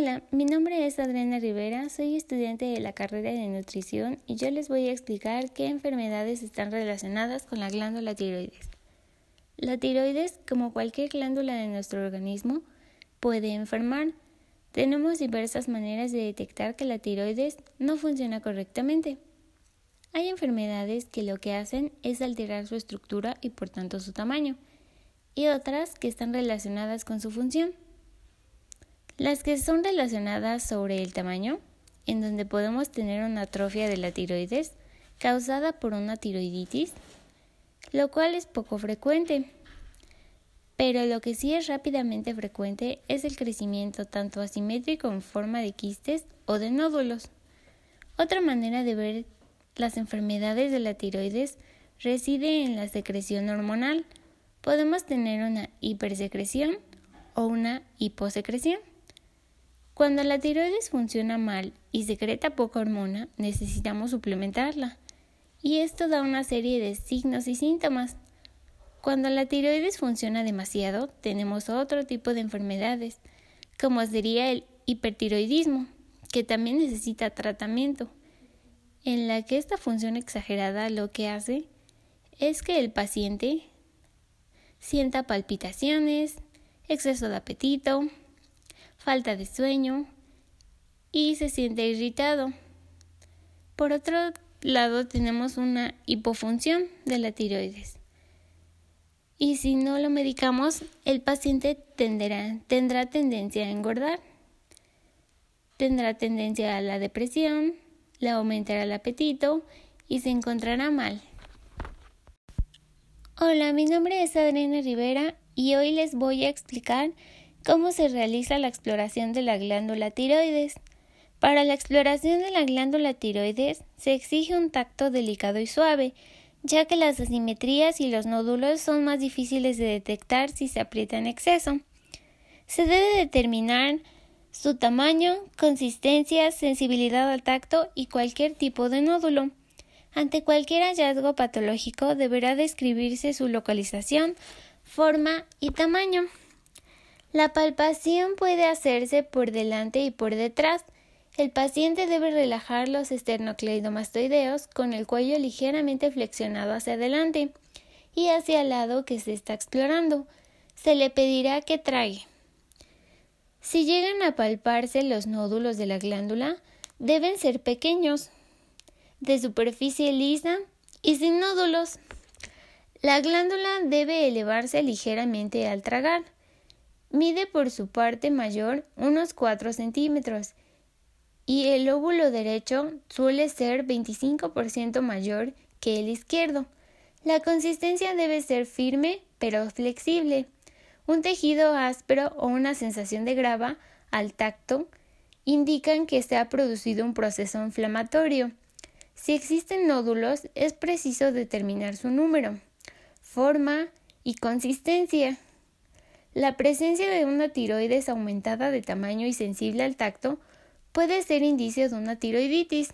Hola, mi nombre es Adriana Rivera, soy estudiante de la carrera de nutrición y yo les voy a explicar qué enfermedades están relacionadas con la glándula tiroides. La tiroides, como cualquier glándula de nuestro organismo, puede enfermar. Tenemos diversas maneras de detectar que la tiroides no funciona correctamente. Hay enfermedades que lo que hacen es alterar su estructura y por tanto su tamaño, y otras que están relacionadas con su función. Las que son relacionadas sobre el tamaño, en donde podemos tener una atrofia de la tiroides causada por una tiroiditis, lo cual es poco frecuente. Pero lo que sí es rápidamente frecuente es el crecimiento tanto asimétrico en forma de quistes o de nódulos. Otra manera de ver las enfermedades de la tiroides reside en la secreción hormonal. Podemos tener una hipersecreción o una hiposecreción. Cuando la tiroides funciona mal y secreta poca hormona, necesitamos suplementarla. Y esto da una serie de signos y síntomas. Cuando la tiroides funciona demasiado, tenemos otro tipo de enfermedades, como sería el hipertiroidismo, que también necesita tratamiento, en la que esta función exagerada lo que hace es que el paciente sienta palpitaciones, exceso de apetito, falta de sueño y se siente irritado. Por otro lado, tenemos una hipofunción de la tiroides. Y si no lo medicamos, el paciente tenderá, tendrá tendencia a engordar, tendrá tendencia a la depresión, le aumentará el apetito y se encontrará mal. Hola, mi nombre es Adriana Rivera y hoy les voy a explicar ¿Cómo se realiza la exploración de la glándula tiroides? Para la exploración de la glándula tiroides se exige un tacto delicado y suave, ya que las asimetrías y los nódulos son más difíciles de detectar si se aprieta en exceso. Se debe determinar su tamaño, consistencia, sensibilidad al tacto y cualquier tipo de nódulo. Ante cualquier hallazgo patológico deberá describirse su localización, forma y tamaño. La palpación puede hacerse por delante y por detrás. El paciente debe relajar los esternocleidomastoideos con el cuello ligeramente flexionado hacia adelante y hacia el lado que se está explorando. Se le pedirá que trague. Si llegan a palparse los nódulos de la glándula, deben ser pequeños, de superficie lisa y sin nódulos. La glándula debe elevarse ligeramente al tragar. Mide por su parte mayor unos 4 centímetros y el lóbulo derecho suele ser 25% mayor que el izquierdo. La consistencia debe ser firme pero flexible. Un tejido áspero o una sensación de grava al tacto indican que se ha producido un proceso inflamatorio. Si existen nódulos, es preciso determinar su número, forma y consistencia. La presencia de una tiroides aumentada de tamaño y sensible al tacto puede ser indicio de una tiroiditis.